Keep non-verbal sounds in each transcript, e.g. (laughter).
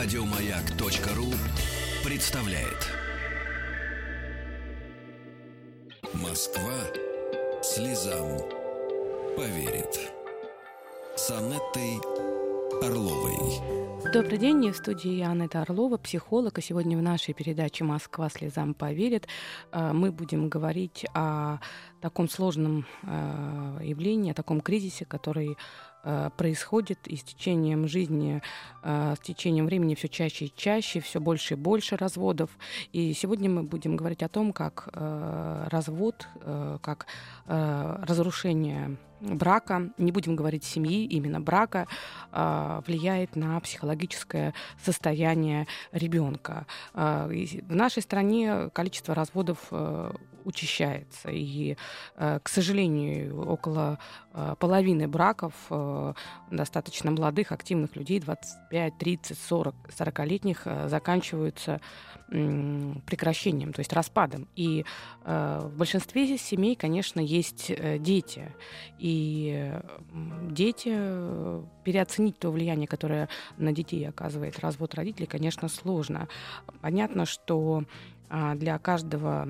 Радиомаяк.ру представляет. Москва слезам поверит. С Анеттой Орловой. Добрый день, я в студии Анетта Орлова, психолог. И сегодня в нашей передаче «Москва слезам поверит» э, мы будем говорить о таком сложном э, явлении, о таком кризисе, который происходит и с течением жизни, э, с течением времени все чаще и чаще, все больше и больше разводов. И сегодня мы будем говорить о том, как э, развод, как разрушение брака, не будем говорить семьи, именно брака, влияет на психологическое состояние ребенка. В нашей стране количество разводов учащается. И, э, к сожалению, около э, половины браков э, достаточно молодых, активных людей, 25, 30, 40, 40-летних, заканчиваются прекращением, то есть распадом. И в большинстве семей, конечно, есть дети. И дети, переоценить то влияние, которое на детей оказывает развод родителей, конечно, сложно. Понятно, что а, для каждого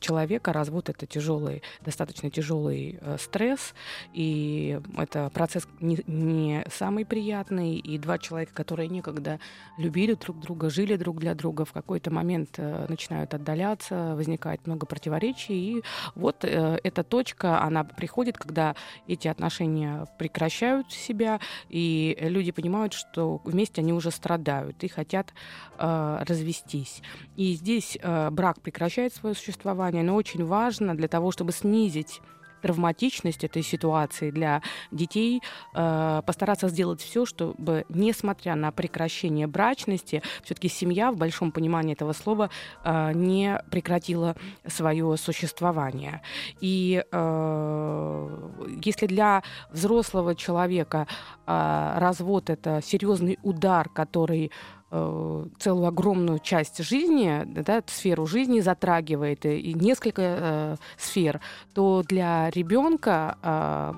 человека развод это тяжелый, достаточно тяжелый э, стресс, и это процесс не, не самый приятный, и два человека, которые никогда любили друг друга, жили друг для друга, в какой-то момент э, начинают отдаляться, возникает много противоречий, и вот э, эта точка, она приходит, когда эти отношения прекращают себя, и люди понимают, что вместе они уже страдают и хотят э, развестись. И здесь э, брак прекращает свое существование, существования, но очень важно для того, чтобы снизить травматичность этой ситуации для детей, э, постараться сделать все, чтобы, несмотря на прекращение брачности, все-таки семья в большом понимании этого слова э, не прекратила свое существование. И э, если для взрослого человека развод это серьезный удар, который целую огромную часть жизни, да, сферу жизни затрагивает и, и несколько э, сфер, то для ребенка э,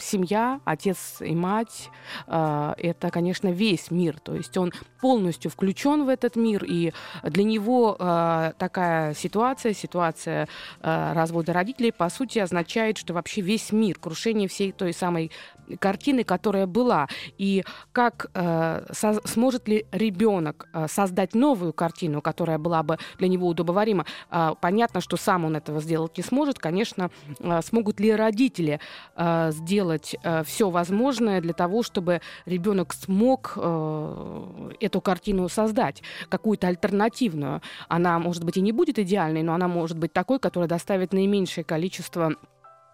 семья, отец и мать э, это, конечно, весь мир. То есть он полностью включен в этот мир, и для него э, такая ситуация, ситуация э, развода родителей, по сути, означает, что вообще весь мир, крушение всей той самой картины, которая была, и как э, со, сможет ли ребенок э, создать новую картину, которая была бы для него удобоварима. Э, понятно, что сам он этого сделать не сможет. Конечно, э, смогут ли родители э, сделать э, все возможное для того, чтобы ребенок смог э, эту картину создать, какую-то альтернативную. Она, может быть, и не будет идеальной, но она может быть такой, которая доставит наименьшее количество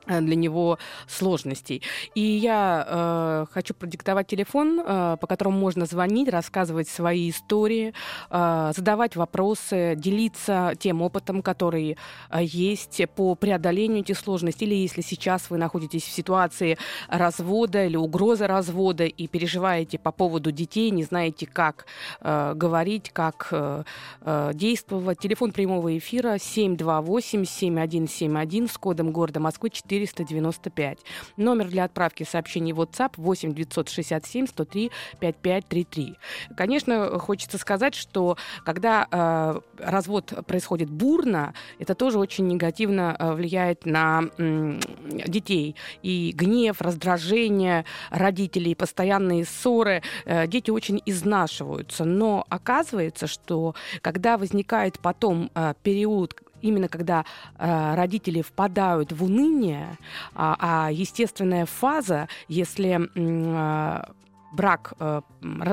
для него сложностей. И я э, хочу продиктовать телефон, э, по которому можно звонить, рассказывать свои истории, э, задавать вопросы, делиться тем опытом, который э, есть по преодолению этих сложностей. Или если сейчас вы находитесь в ситуации развода или угрозы развода и переживаете по поводу детей, не знаете, как э, говорить, как э, э действовать. Телефон прямого эфира 728-7171 с кодом города Москвы 4 495. Номер для отправки сообщений WhatsApp 8 967 103 5533. Конечно, хочется сказать, что когда э, развод происходит бурно, это тоже очень негативно э, влияет на э, детей. И гнев, раздражение родителей, постоянные ссоры, э, дети очень изнашиваются. Но оказывается, что когда возникает потом э, период именно когда э, родители впадают в уныние, а, а естественная фаза, если э, брак, э,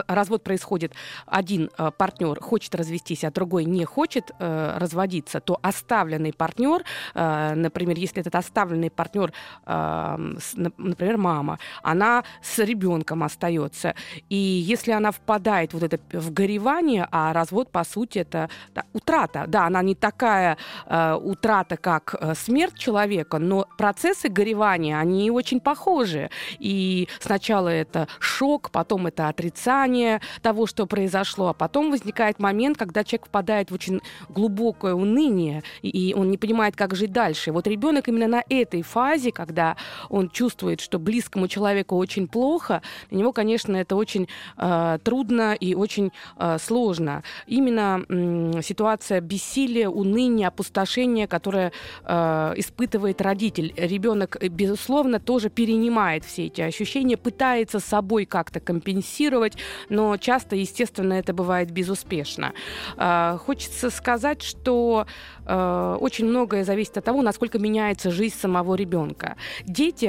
развод происходит, один э, партнер хочет развестись, а другой не хочет э, разводиться, то оставленный партнер, например, если этот оставленный партнер, например, мама, она с ребенком остается, и если она впадает вот это в горевание, а развод по сути это утрата, да, она не такая утрата, как смерть человека, но процессы горевания они очень похожи, и сначала это шок, потом это отрицание того, что произошло, а потом возникает момент, когда человек впадает в очень глубокое уныние, и он не понимает, как жить дальше. Вот ребенок именно на этой фазе, когда он чувствует, что близкому человеку очень плохо, для него, конечно, это очень э, трудно и очень э, сложно. Именно э, ситуация бессилия, уныния, опустошения, которое э, испытывает родитель. Ребенок, безусловно, тоже перенимает все эти ощущения, пытается собой как-то компенсировать, но часто, естественно, это бывает безуспешно. Э, хочется сказать, что э, очень многое зависит от того, насколько меняется жизнь самого ребенка. Дети,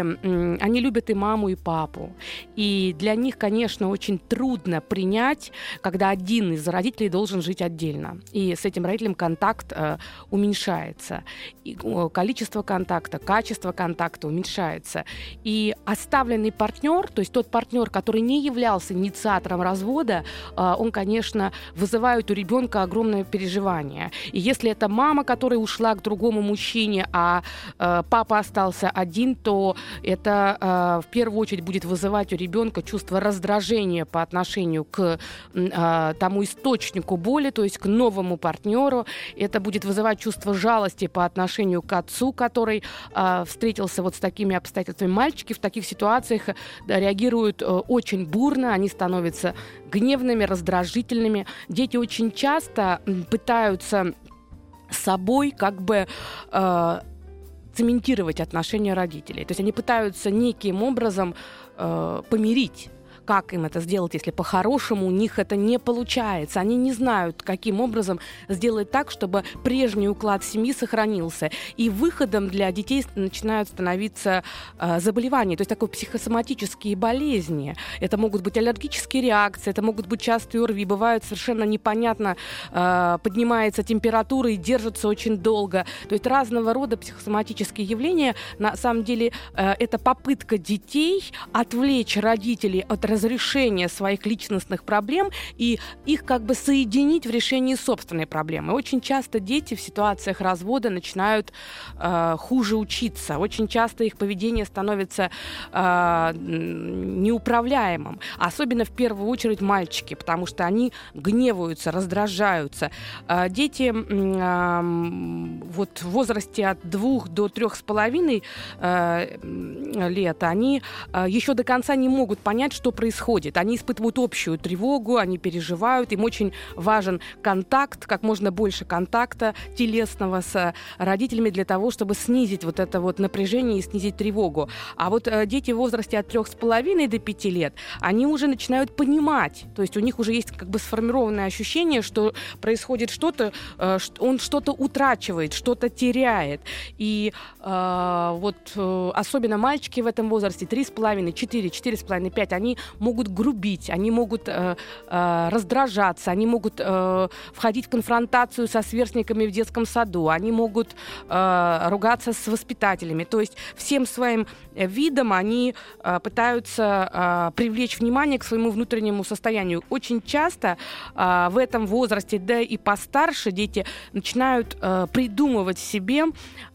они любят и маму, и папу. И для них, конечно, очень трудно принять, когда один из родителей должен жить отдельно. И с этим родителем контакт э, уменьшается. И, количество контакта, качество контакта уменьшается. И оставленный партнер, то есть тот партнер, который не являлся инициатором развода, э, он, конечно, вызывает у ребенка огромное переживание. И если это мама, которая ушла к другому мужчине, а э, папа остался один, то это э, в первую очередь будет вызывать у ребенка чувство раздражения по отношению к э, тому источнику боли, то есть к новому партнеру. Это будет вызывать чувство жалости по отношению к отцу, который э, встретился вот с такими обстоятельствами. Мальчики в таких ситуациях да, реагируют э, очень бурно, они становятся гневными, раздражительными. Дети очень часто пытаются собой как бы э, цементировать отношения родителей. То есть они пытаются неким образом э, помирить как им это сделать, если по-хорошему у них это не получается. Они не знают, каким образом сделать так, чтобы прежний уклад семьи сохранился. И выходом для детей начинают становиться э, заболевания, то есть такие психосоматические болезни. Это могут быть аллергические реакции, это могут быть частые ОРВИ, бывают совершенно непонятно, э, поднимается температура и держится очень долго. То есть разного рода психосоматические явления, на самом деле, э, это попытка детей отвлечь родителей от разрешения разрешения своих личностных проблем и их как бы соединить в решении собственной проблемы. Очень часто дети в ситуациях развода начинают э, хуже учиться. Очень часто их поведение становится э, неуправляемым. Особенно в первую очередь мальчики, потому что они гневаются, раздражаются. Э, дети э, вот в возрасте от двух до трех с половиной э, лет, они э, еще до конца не могут понять, что происходит. Они испытывают общую тревогу, они переживают, им очень важен контакт, как можно больше контакта телесного с родителями для того, чтобы снизить вот это вот напряжение и снизить тревогу. А вот э, дети в возрасте от трех с половиной до пяти лет, они уже начинают понимать, то есть у них уже есть как бы сформированное ощущение, что происходит что-то, э, он что-то утрачивает, что-то теряет. И э, вот э, особенно мальчики в этом возрасте, три с половиной, четыре, четыре с половиной, пять, они могут грубить, они могут э, э, раздражаться, они могут э, входить в конфронтацию со сверстниками в детском саду, они могут э, ругаться с воспитателями. То есть всем своим видом они э, пытаются э, привлечь внимание к своему внутреннему состоянию. Очень часто э, в этом возрасте, да и постарше, дети начинают э, придумывать себе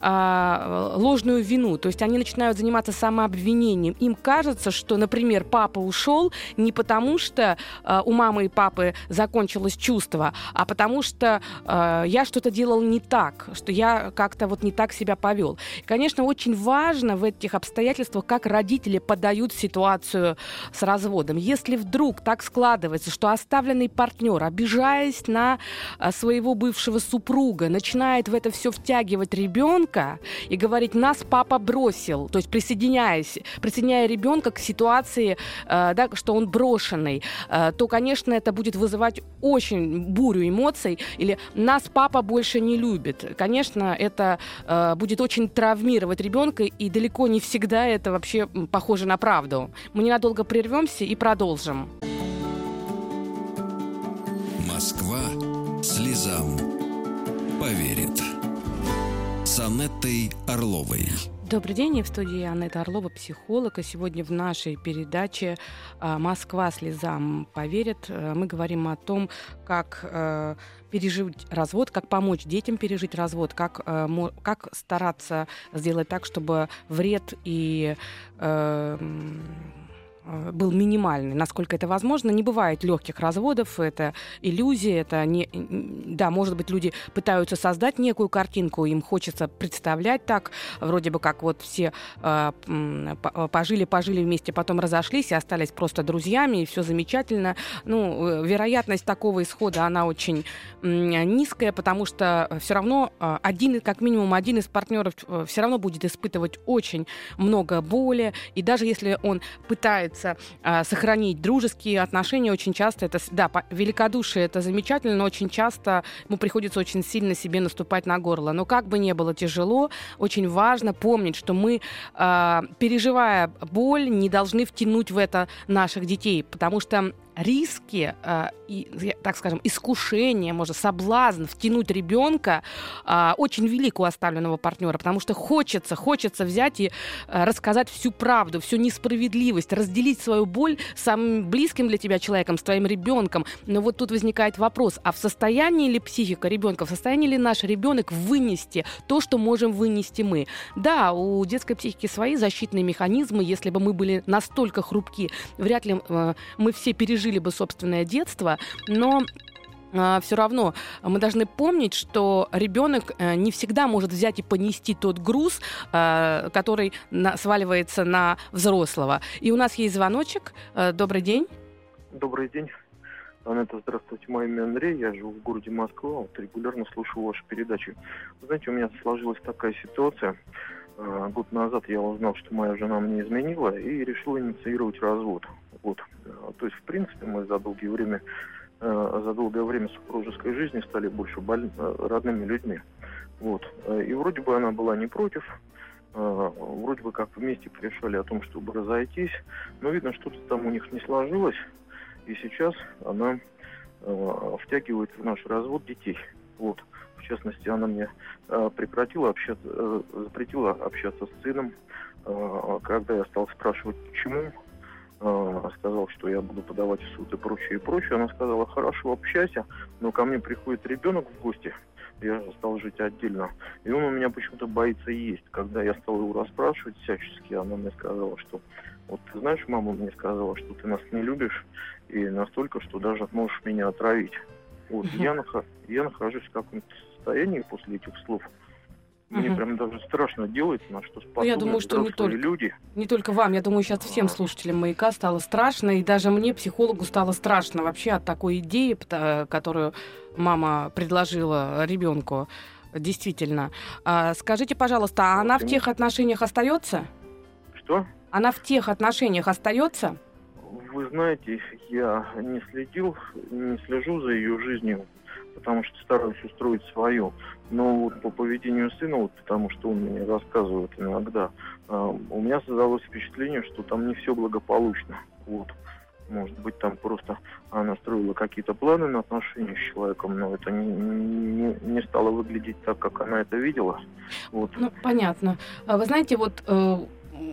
э, ложную вину. То есть они начинают заниматься самообвинением. Им кажется, что, например, папа ушел, ушел не потому, что э, у мамы и папы закончилось чувство, а потому что э, я что-то делал не так, что я как-то вот не так себя повел. Конечно, очень важно в этих обстоятельствах, как родители подают ситуацию с разводом. Если вдруг так складывается, что оставленный партнер, обижаясь на э, своего бывшего супруга, начинает в это все втягивать ребенка и говорить, нас папа бросил, то есть присоединяясь, присоединяя ребенка к ситуации, э, да, что он брошенный, э, то, конечно, это будет вызывать очень бурю эмоций. Или нас папа больше не любит. Конечно, это э, будет очень травмировать ребенка, и далеко не всегда это вообще похоже на правду. Мы ненадолго прервемся и продолжим. Москва слезам поверит. С Анеттой Орловой. Добрый день, я в студии Анетта Орлова, психолог. И сегодня в нашей передаче а, «Москва слезам поверит» э, мы говорим о том, как э, пережить развод, как помочь детям пережить развод, как, э, как стараться сделать так, чтобы вред и был минимальный, насколько это возможно. Не бывает легких разводов, это иллюзия, это не... Да, может быть, люди пытаются создать некую картинку, им хочется представлять так, вроде бы как вот все э, пожили-пожили вместе, потом разошлись и остались просто друзьями, и все замечательно. Ну, э, вероятность такого исхода, она очень низкая, потому что все равно э, один, как минимум один из партнеров все равно будет испытывать очень много боли, и даже если он пытается пытается э, сохранить дружеские отношения. Очень часто это, да, великодушие это замечательно, но очень часто ему приходится очень сильно себе наступать на горло. Но как бы ни было тяжело, очень важно помнить, что мы, э, переживая боль, не должны втянуть в это наших детей, потому что риски, э, и, так скажем, искушение, может, соблазн втянуть ребенка э, очень велик у оставленного партнера, потому что хочется, хочется взять и э, рассказать всю правду, всю несправедливость, разделить свою боль с самым близким для тебя человеком, с твоим ребенком. Но вот тут возникает вопрос, а в состоянии ли психика ребенка, в состоянии ли наш ребенок вынести то, что можем вынести мы? Да, у детской психики свои защитные механизмы, если бы мы были настолько хрупки, вряд ли э, мы все пережили пережили бы собственное детство, но а, все равно мы должны помнить, что ребенок э, не всегда может взять и понести тот груз, э, который сваливается на взрослого. И у нас есть звоночек. Э, добрый день. Добрый день. Анетта, здравствуйте, мое имя Андрей, я живу в городе Москва, вот регулярно слушаю ваши передачи. знаете, у меня сложилась такая ситуация. Год назад я узнал, что моя жена мне изменила и решил инициировать развод. Вот. То есть, в принципе, мы за долгое время, э, за долгое время супружеской жизни стали больше боль... Э, родными людьми. Вот. И вроде бы она была не против, э, вроде бы как вместе решали о том, чтобы разойтись, но видно, что-то там у них не сложилось, и сейчас она втягивает в наш развод детей. Вот. В частности, она мне прекратила общаться, запретила общаться с сыном. Когда я стал спрашивать, почему, э, сказал, что я буду подавать в суд и прочее, и прочее. Она сказала, хорошо, общайся, но ко мне приходит ребенок в гости, я стал жить отдельно, и он у меня почему-то боится есть. Когда я стал его расспрашивать всячески, она мне сказала, что вот ты знаешь, мама мне сказала, что ты нас не любишь, и настолько, что даже можешь меня отравить. Вот, я, нах... я нахожусь в каком-то состоянии после этих слов, мне угу. прям даже страшно делать, на что способны ну, я думаю, что не только, люди. Не только вам, я думаю, сейчас всем слушателям «Маяка» стало страшно, и даже мне, психологу, стало страшно вообще от такой идеи, которую мама предложила ребенку. Действительно. А, скажите, пожалуйста, а она в тех отношениях остается? Что? Она в тех отношениях остается? Вы знаете, я не следил, не слежу за ее жизнью потому что стараюсь устроить свое. Но вот по поведению сына, вот потому что он мне рассказывает иногда, э, у меня создалось впечатление, что там не все благополучно. Вот. Может быть, там просто она строила какие-то планы на отношения с человеком, но это не, не, не стало выглядеть так, как она это видела. Вот. Ну, понятно. А вы знаете, вот э,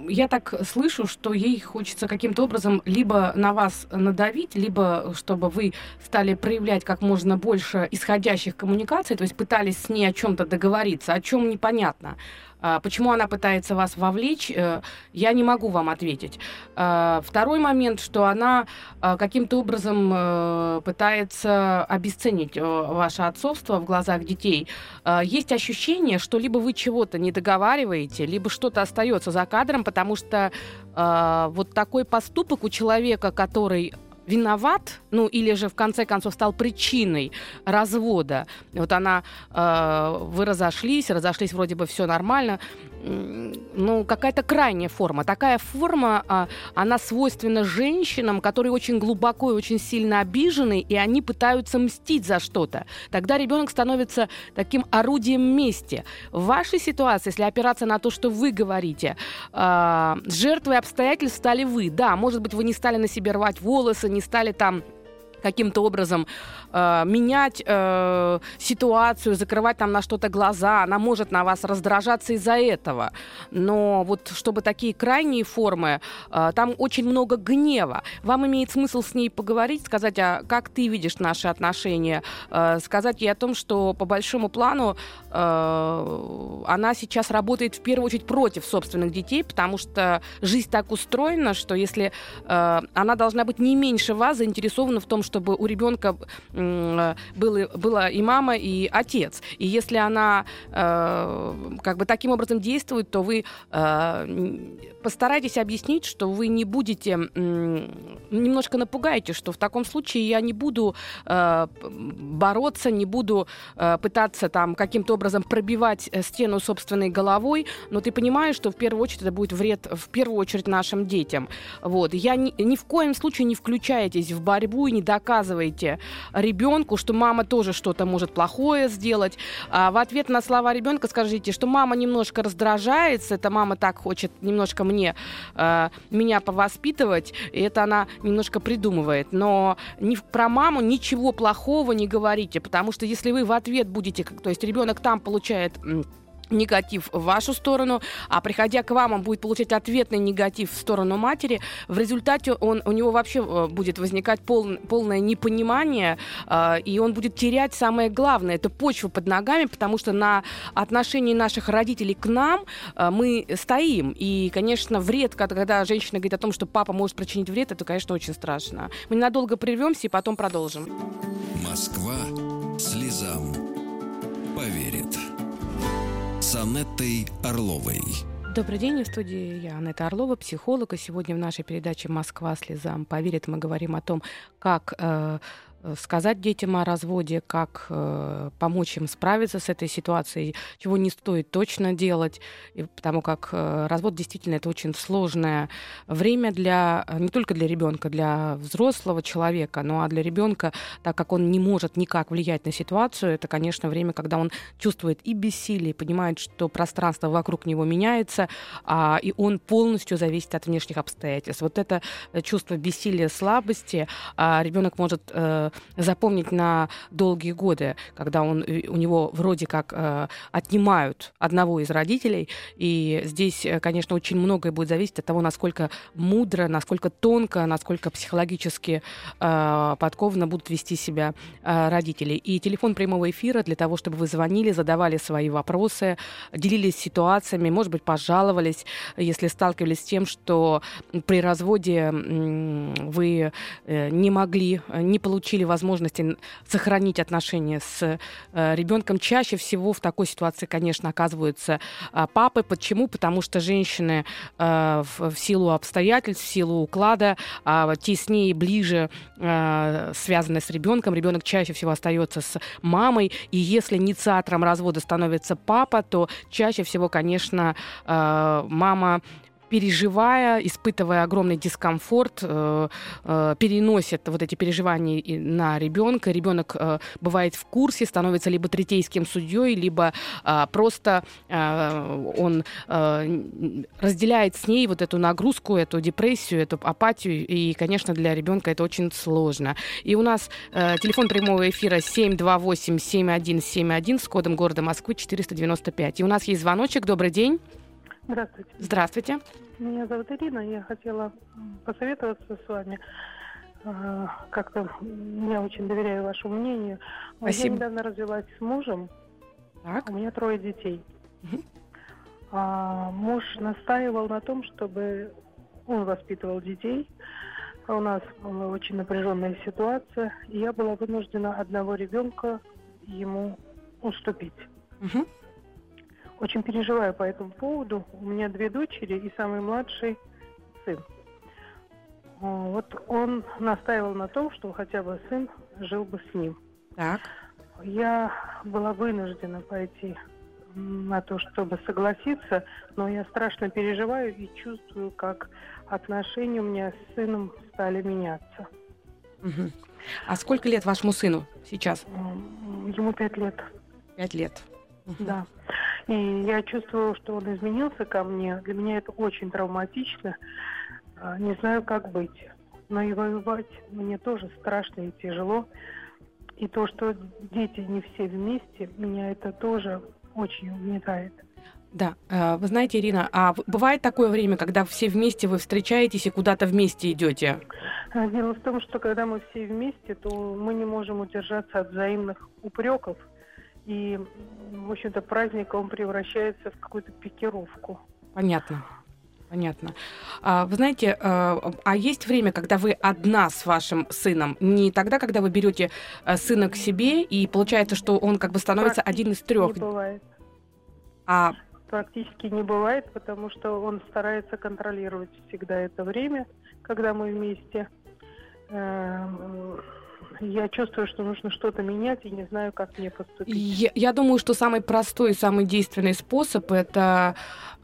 я так слышу, что ей хочется каким-то образом либо на вас надавить, либо чтобы вы стали проявлять как можно больше исходящих коммуникаций, то есть пытались с ней о чем-то договориться, о чем непонятно. А, почему она пытается вас вовлечь, э, я не могу вам ответить. А, второй момент, что она а, каким-то образом э, пытается обесценить э, ваше отцовство в глазах детей. Есть ощущение, что либо вы чего-то не договариваете, либо что-то остается за кадром, потому что вот такой поступок у человека, который виноват, ну или же в конце концов стал причиной развода. Вот она, э, вы разошлись, разошлись вроде бы все нормально, ну, какая-то крайняя форма. Такая форма, а, она свойственна женщинам, которые очень глубоко и очень сильно обижены, и они пытаются мстить за что-то. Тогда ребенок становится таким орудием мести. В вашей ситуации, если опираться на то, что вы говорите, а, жертвой обстоятельств стали вы. Да, может быть, вы не стали на себе рвать волосы, не стали там каким-то образом э, менять э, ситуацию, закрывать там на что-то глаза, она может на вас раздражаться из-за этого. Но вот чтобы такие крайние формы, э, там очень много гнева. Вам имеет смысл с ней поговорить, сказать, а как ты видишь наши отношения, э, сказать ей о том, что по большому плану э, она сейчас работает в первую очередь против собственных детей, потому что жизнь так устроена, что если э, она должна быть не меньше вас заинтересована в том, что чтобы у ребенка было, была и мама, и отец. И если она э, как бы таким образом действует, то вы э, постарайтесь объяснить, что вы не будете, немножко напугаете, что в таком случае я не буду э, бороться, не буду э, пытаться там каким-то образом пробивать э, стену собственной головой, но ты понимаешь, что в первую очередь это будет вред в первую очередь нашим детям. Вот. Я ни, ни в коем случае не включаетесь в борьбу и не доказываете ребенку, что мама тоже что-то может плохое сделать. А в ответ на слова ребенка скажите, что мама немножко раздражается, это мама так хочет немножко мне э, меня повоспитывать, и это она немножко придумывает. Но ни, про маму ничего плохого не говорите, потому что если вы в ответ будете, то есть ребенок там получает негатив в вашу сторону, а приходя к вам, он будет получать ответный негатив в сторону матери. В результате он, у него вообще э, будет возникать пол, полное непонимание, э, и он будет терять самое главное, это почву под ногами, потому что на отношении наших родителей к нам э, мы стоим. И, конечно, вред, когда, женщина говорит о том, что папа может причинить вред, это, конечно, очень страшно. Мы ненадолго прервемся и потом продолжим. Москва слезам поверит Анеттой Орловой. Добрый день, в студии я, Анетта Орлова, психолог. И сегодня в нашей передаче «Москва слезам поверит» мы говорим о том, как Э, сказать детям о разводе, как э, помочь им справиться с этой ситуацией, чего не стоит точно делать, и, потому как э, развод действительно это очень сложное время для не только для ребенка, для взрослого человека, но а для ребенка, так как он не может никак влиять на ситуацию, это, конечно, время, когда он чувствует и бессилие, понимает, что пространство вокруг него меняется, а, и он полностью зависит от внешних обстоятельств. Вот это чувство бессилия, слабости а ребенок может э, запомнить на долгие годы, когда он, э, у него вроде как э, отнимают одного из родителей. И здесь, э, конечно, очень многое будет зависеть от того, насколько мудро, насколько тонко, насколько психологически э, подкованно будут вести себя родители. И телефон прямого эфира для того, чтобы вы звонили, задавали свои вопросы, делились ситуациями, может быть, пожаловались, если сталкивались с тем, что при разводе вы не могли, не получили были возможности сохранить отношения с э, ребенком, чаще всего в такой ситуации, конечно, оказываются э, папы. Почему? Потому что женщины э, в, силу обстоятельств, в силу уклада э, теснее, ближе э, связаны с ребенком. Ребенок чаще всего остается с мамой. И если инициатором развода становится папа, то чаще всего, конечно, мама переживая, испытывая огромный дискомфорт, э, э, переносит вот эти переживания на ребенка. Ребенок э, бывает в курсе, становится либо третейским судьей, либо э, просто он разделяет с ней вот эту нагрузку, эту депрессию, эту апатию. И, конечно, для ребенка это очень сложно. И у нас телефон прямого эфира 728-7171 с кодом города Москвы 495. И у нас есть звоночек. Добрый день. Здравствуйте. Здравствуйте. Меня зовут Ирина. Я хотела посоветоваться с вами. А, как-то я очень доверяю вашему мнению. Спасибо. Я недавно развелась с мужем. Так. У меня трое детей. А, муж настаивал на том, чтобы он воспитывал детей. У нас была очень напряженная ситуация, и я была вынуждена одного ребенка ему уступить. Угу. Очень переживаю по этому поводу. У меня две дочери и самый младший сын. Вот он настаивал на том, что хотя бы сын жил бы с ним. Так. Я была вынуждена пойти на то, чтобы согласиться, но я страшно переживаю и чувствую, как отношения у меня с сыном стали меняться. Угу. А сколько лет вашему сыну сейчас? Ему пять лет. Пять лет. Угу. Да. И я чувствую, что он изменился ко мне. Для меня это очень травматично. А, не знаю, как быть. но и воевать мне тоже страшно и тяжело. И то, что дети не все вместе, меня это тоже очень угнетает. Да, э, вы знаете, Ирина, а бывает такое время, когда все вместе вы встречаетесь и куда-то вместе идете? А, дело в том, что когда мы все вместе, то мы не можем удержаться от взаимных упреков. И, в общем-то, праздник, он превращается в какую-то пикировку. Понятно. Понятно. А, вы знаете, э, а есть время, когда вы одна с вашим сыном? Не тогда, когда вы берете э, сына к себе, и получается, что он как бы становится один из трех? Не бывает. А практически не бывает, потому что он старается контролировать всегда это время, когда мы вместе. Я чувствую, что нужно что-то менять и не знаю, как мне поступить. Я, я думаю, что самый простой и самый действенный способ это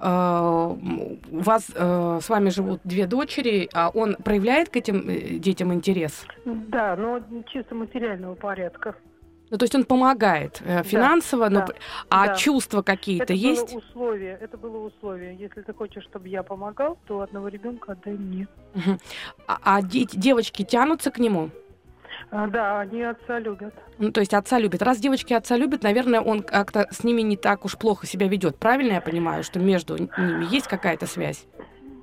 э, у вас э, с вами живут две дочери, а он проявляет к этим э, детям интерес? Да, но чисто материального порядка. Ну, то есть он помогает э, финансово, да, но... да, а да. чувства какие-то это есть? Было условие, это было условие. Если ты хочешь, чтобы я помогал, то одного ребенка отдай мне. Угу. А, а де- девочки тянутся к нему? А, да, они отца любят. Ну, то есть отца любит. Раз девочки отца любят, наверное, он как-то с ними не так уж плохо себя ведет. Правильно я понимаю, что между ними есть какая-то связь?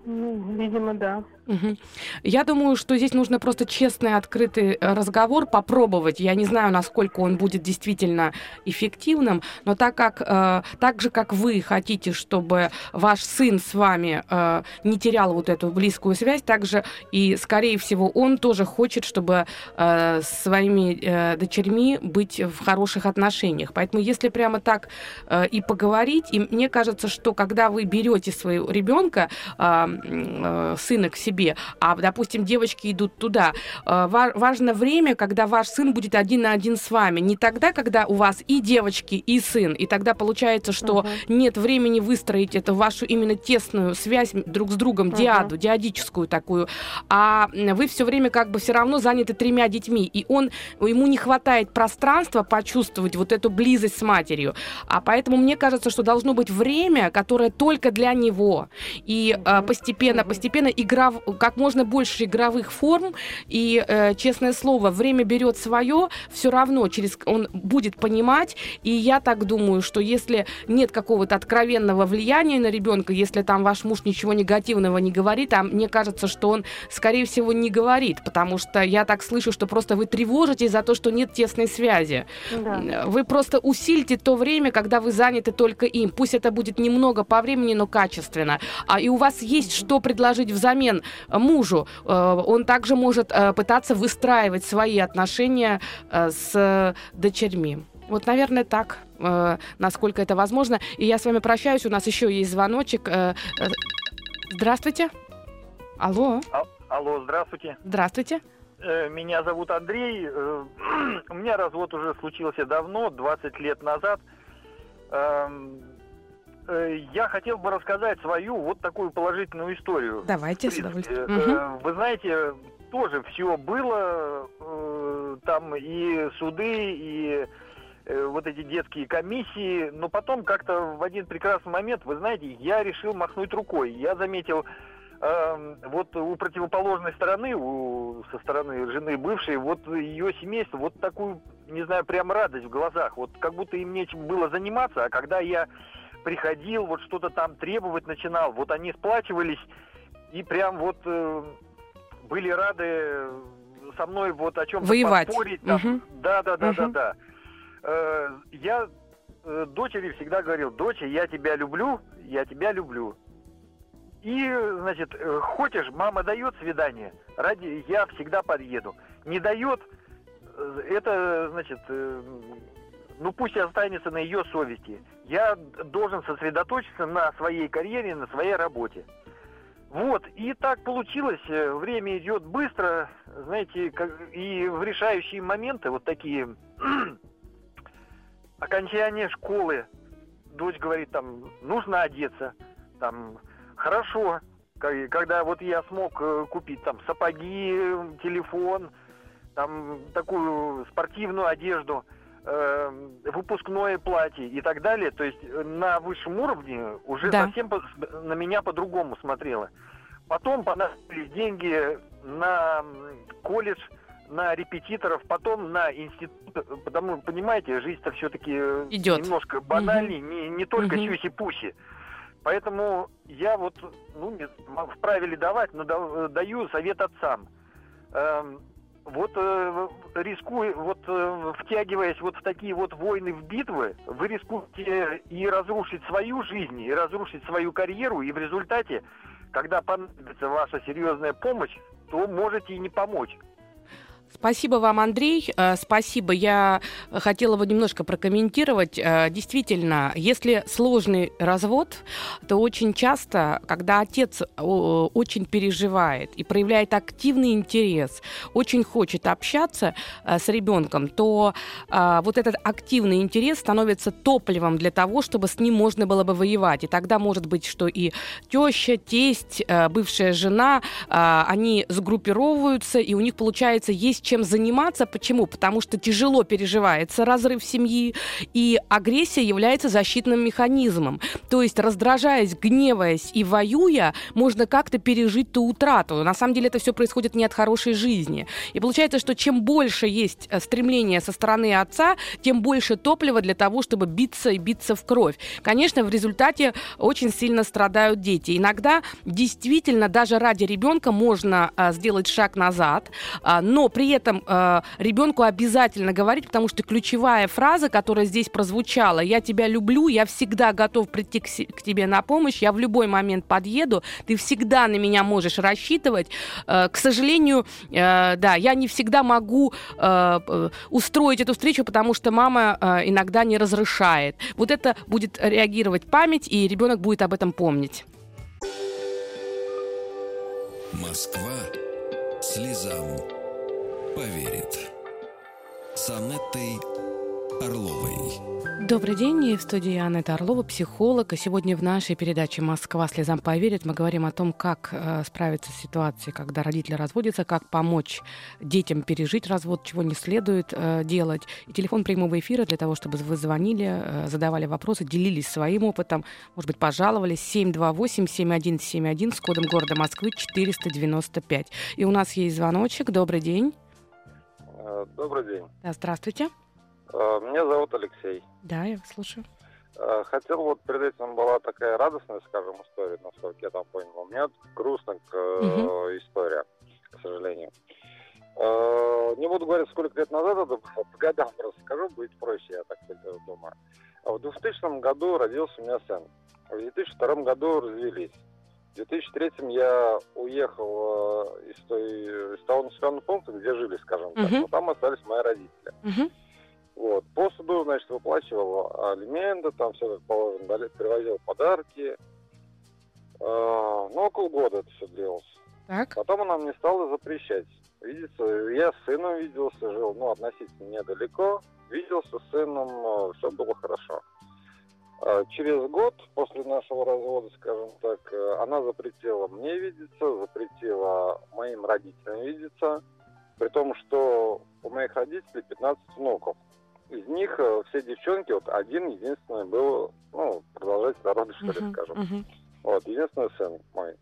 Ну, видимо, да. Угу. Я думаю, что здесь нужно просто честный, открытый э, разговор попробовать. Я не знаю, насколько он будет действительно эффективным, но так как э, так же, как вы хотите, чтобы ваш сын с вами э, не терял вот эту близкую связь, так же и, скорее всего, он тоже хочет, чтобы э, с своими э, дочерьми быть в хороших отношениях. Поэтому, если прямо так э, и поговорить, и мне кажется, что когда вы берете своего ребенка, э, э, сына к себе себе, а, допустим, девочки идут туда. Э, важно время, когда ваш сын будет один на один с вами. Не тогда, когда у вас и девочки, и сын. И тогда получается, что uh-huh. нет времени выстроить эту вашу именно тесную связь друг с другом, uh-huh. диаду, диадическую такую. А вы все время как бы все равно заняты тремя детьми. И он, ему не хватает пространства почувствовать вот эту близость с матерью. А поэтому мне кажется, что должно быть время, которое только для него. И uh-huh. постепенно, постепенно игра как можно больше игровых форм, и, э, честное слово, время берет свое, все равно через он будет понимать, и я так думаю, что если нет какого-то откровенного влияния на ребенка, если там ваш муж ничего негативного не говорит, а мне кажется, что он, скорее всего, не говорит, потому что я так слышу, что просто вы тревожитесь за то, что нет тесной связи. Да. Вы просто усилите то время, когда вы заняты только им. Пусть это будет немного по времени, но качественно. А и у вас есть что предложить взамен мужу. Э, он также может э, пытаться выстраивать свои отношения э, с дочерьми. Вот, наверное, так, насколько это возможно. И я с вами прощаюсь. У нас еще есть звоночек. Здравствуйте. Алло. А, алло, здравствуйте. Здравствуйте. Меня зовут Андрей. (clears throat) У меня развод уже случился давно, 20 лет назад. Эм, Э, я хотел бы рассказать свою вот такую положительную историю. Давайте, с удовольствием. Угу. Вы знаете, тоже все было, э, там и суды, и вот эти детские комиссии, но потом как-то в один прекрасный момент, вы знаете, я решил махнуть рукой. Я заметил, э, вот у противоположной стороны, у, со стороны жены бывшей, вот ее семейство, вот такую, не знаю, прям радость в глазах, вот как будто им нечем было заниматься, а когда я приходил, вот что-то там требовать начинал, вот они сплачивались и прям вот э, были рады со мной вот о чем-то Воевать. поспорить. Там. Угу. Да, да, да, угу. да, да. Э, я э, дочери всегда говорил, доча, я тебя люблю, я тебя люблю. И, значит, э, хочешь, мама дает свидание, ради я всегда подъеду. Не дает, э, это, значит, э, ну пусть останется на ее совести. Я должен сосредоточиться на своей карьере, на своей работе. Вот, и так получилось, э, время идет быстро, знаете, и в решающие моменты, вот такие, (clears throat) окончание школы, дочь говорит, там, нужно одеться, там, хорошо, когда вот я смог э, купить там сапоги, телефон, там, такую спортивную одежду – э, выпускное платье и так далее, то есть э, на высшем уровне уже да. совсем по, на меня по-другому смотрела. потом понадобились деньги на колледж, на репетиторов, потом на институт, потому понимаете, жизнь-то все-таки Идет. немножко банальней, Мгм. не, не только Мгм. сюси-пуси. Поэтому я вот, ну, не вправе ли давать, но да- даю совет отцам. Эм, вот э, рискуя, вот э, втягиваясь вот в такие вот войны, в битвы, вы рискуете и разрушить свою жизнь, и разрушить свою карьеру, и в результате, когда понадобится ваша серьезная помощь, то можете и не помочь. Спасибо вам, Андрей. Э, Спасибо. Я хотела бы немножко прокомментировать. Э, Действительно, если сложный развод, то очень часто, когда отец очень переживает и проявляет активный интерес, очень хочет общаться э, с ребенком, то вот этот активный интерес становится топливом для того, чтобы с ним можно было бы воевать. И тогда может быть, что и теща, тесть, бывшая жена, они сгруппировываются, и у них получается есть чем заниматься. Почему? Потому что тяжело переживается разрыв семьи, и агрессия является защитным механизмом. То есть, раздражаясь, гневаясь и воюя, можно как-то пережить ту утрату. На самом деле это все происходит не от хорошей жизни. И получается, что чем больше есть э, стремления со стороны отца, тем больше топлива для того, чтобы биться и биться в кровь. Конечно, в результате очень сильно страдают дети. Иногда действительно даже ради ребенка можно а, сделать шаг назад, а, но при этом а, ребенку обязательно говорить, потому что ключевая фраза, которая здесь прозвучала, я тебя люблю, я всегда готов прийти к, к тебе на помощь, я в любой момент подъеду, ты всегда на меня можешь рассчитывать. Э, к сожалению, э, да, я не всегда могу э, э, устроить эту встречу, потому что мама э, иногда не разрешает. Вот это будет реагировать память, и ребенок будет об этом помнить. Москва слезам поверит. С Анеттой Орловой. Добрый день, и в студии Анна Орлова, психолог. И сегодня в нашей передаче «Москва слезам поверит» мы говорим о том, как э, справиться с ситуацией, когда родители разводятся, как помочь детям пережить развод, чего не следует э, делать. И телефон прямого эфира для того, чтобы вы звонили, э, задавали вопросы, делились своим опытом, может быть, пожаловались. 728-7171 с кодом города Москвы 495. И у нас есть звоночек. Добрый день. Добрый день. Да, здравствуйте. Э, Меня зовут Алексей. Да, я вас слушаю. Э, Хотел вот перед этим была такая радостная, скажем, история, насколько я там понял. У меня грустная э, история, к сожалению. Не буду говорить, сколько лет назад это было, по годам просто скажу, будет проще, я так думаю. А В 2000 году родился у меня сын. В 2002 году развелись. В 2003 я уехал э, из, той, из того населенного пункта, где жили, скажем так. Мгм. Но там остались мои родители. Мгм. Вот. По суду, значит, выплачивал алименты, там все как положено, привозил подарки. Э, Ну, около года это все длилось. Так. Потом она мне стала запрещать. Видится, я с сыном виделся, жил, ну, относительно недалеко. Виделся с сыном, все было хорошо. А Через год после нашего развода, скажем так, э, она запретила мне видеться, запретила моим родителям видеться, при том, что у моих родителей 15 внуков. Из них э, все девчонки, вот один единственный был, ну, продолжатель рода, что ли, Мгм. скажем. Мгм. Вот, единственный сын мой.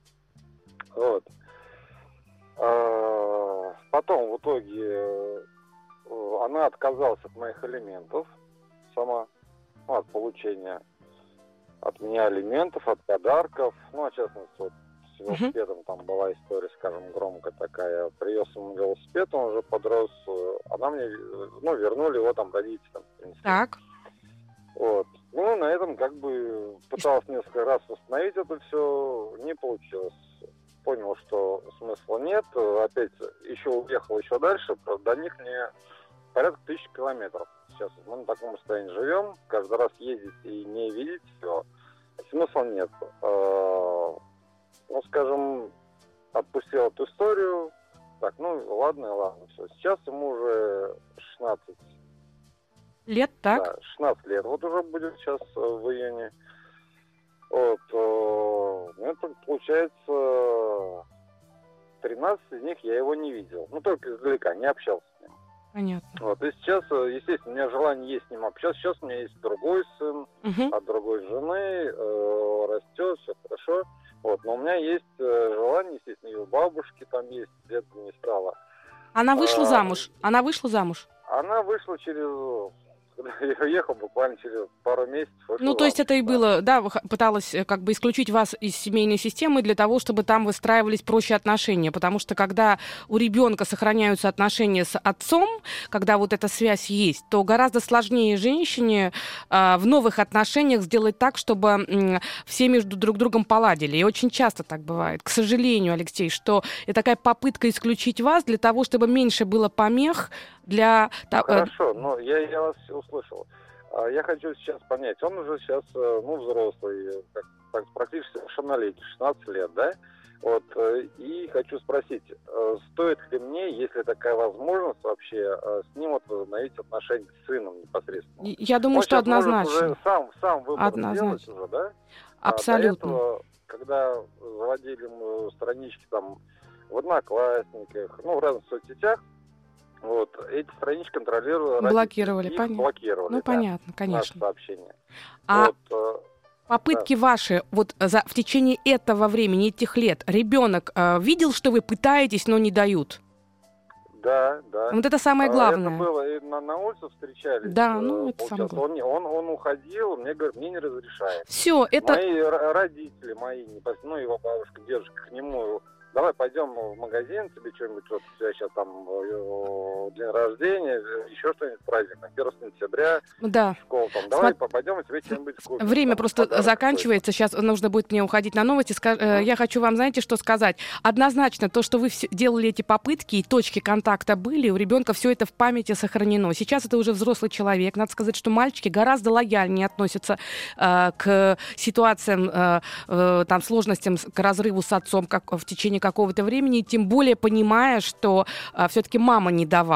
Вот. А, Потом, в итоге, э, она отказалась от моих элементов сама, ну, от получения от меня алиментов, от подарков. Ну, а в частности, вот с велосипедом там была история, скажем, громкая такая. Привез ему велосипед, он уже подрос. э, Она мне, э, ну, вернули его там родителям. в принципе. Так. Вот. Ну, на этом как бы пытался несколько раз восстановить это все, не получилось. Понял, что смысла нет. Опять еще уехал еще дальше. До них мне порядка тысячи километров. Сейчас мы на таком состоянии живем. Каждый раз ездить и не видеть все. Смысла нет. Э, Ну, скажем, отпустил эту историю. Так, ну ладно, ладно, все. Сейчас ему уже 16 Лет, так? да, 16 лет. Вот уже будет сейчас э, в июне. Вот. э, Ну, это получается 13 из них я его не видел. Ну, только издалека, не общался. Понятно. Вот. И сейчас, э, естественно, у меня желание есть с ним общаться. Сейчас у меня есть другой сын Мгм. от другой жены, э, растет, все хорошо. Вот, но у меня есть э, желание, естественно, и у бабушки там есть, где-то не стало. Она вышла А, замуж? Она вышла замуж? Она вышла через... Когда я уехал, буквально через пару месяцев. Ну, то есть это и было, да, пыталась э, как бы исключить вас из семейной системы для того, чтобы там выстраивались проще отношения, потому что когда у ребенка сохраняются отношения с отцом, когда вот эта связь есть, то гораздо сложнее женщине а, в новых отношениях сделать так, чтобы м, все между друг другом поладили. И очень часто так бывает, к сожалению, Алексей, что это такая попытка исключить вас для того, чтобы меньше было помех для... э, Хорошо, но я, я вас услышал. А, Я хочу сейчас понять, он уже сейчас, э, ну, взрослый, как, так, практически совершеннолетний, 16 лет, да? Вот, э, и хочу спросить, стоит ли мне, если такая возможность вообще, с ним вот возобновить отношения с сыном непосредственно? Я думаю, Он что однозначно. уже сам, сам выбор Однозначно. сделать уже, да? А до Абсолютно. этого, когда заводили мы странички там в Одноклассниках, ну, в разных соцсетях, вот, эти странички контролировали. Блокировали, их понятно. блокировали, Ну, да, понятно, наши конечно. сообщения. А Вот, э, попытки ваши вот за, в течение этого времени, этих лет, ребенок э, видел, что вы пытаетесь, но не дают? да, да. Вот это самое А, главное. Это было, и на, на улице встречались. Да, э, ну, это самое главное. он, он, он уходил, мне говорит, мне не разрешает. Все, это Мои родители, мои, ну, его бабушка, дедушка к нему, давай пойдем в магазин, тебе что-нибудь, вот тебя сейчас там э, день рождения, э, еще что-нибудь, праздник, там, 1 сентября, да. школа, там, давай Смо- пойдем, и тебе что-нибудь купим. Время там, просто заканчивается. Сейчас нужно будет мне уходить на новости. Ска- э, Мгм. Я хочу вам, знаете, что сказать? Однозначно, то, что вы делали эти попытки, и точки контакта были, у ребенка все это в памяти сохранено. Сейчас это уже взрослый человек. Надо сказать, что мальчики гораздо лояльнее относятся э, к ситуациям, э, э, там, сложностям, к разрыву с отцом как, в течение какого-то времени, тем более понимая, что все-таки мама не давала.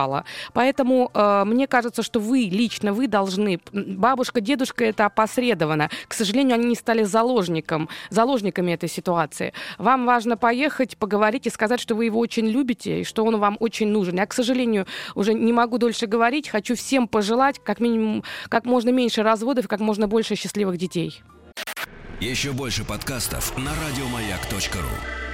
Поэтому э, мне кажется, что вы, лично вы должны, бабушка, дедушка, это опосредованно. К сожалению, они не стали заложником, заложниками этой ситуации. Вам важно поехать, поговорить и сказать, что вы его очень любите и что он вам очень нужен. Я, к сожалению, уже не могу дольше говорить. Хочу всем пожелать как минимум как можно меньше разводов как можно больше счастливых детей. Еще больше подкастов на радиомаяк.ру.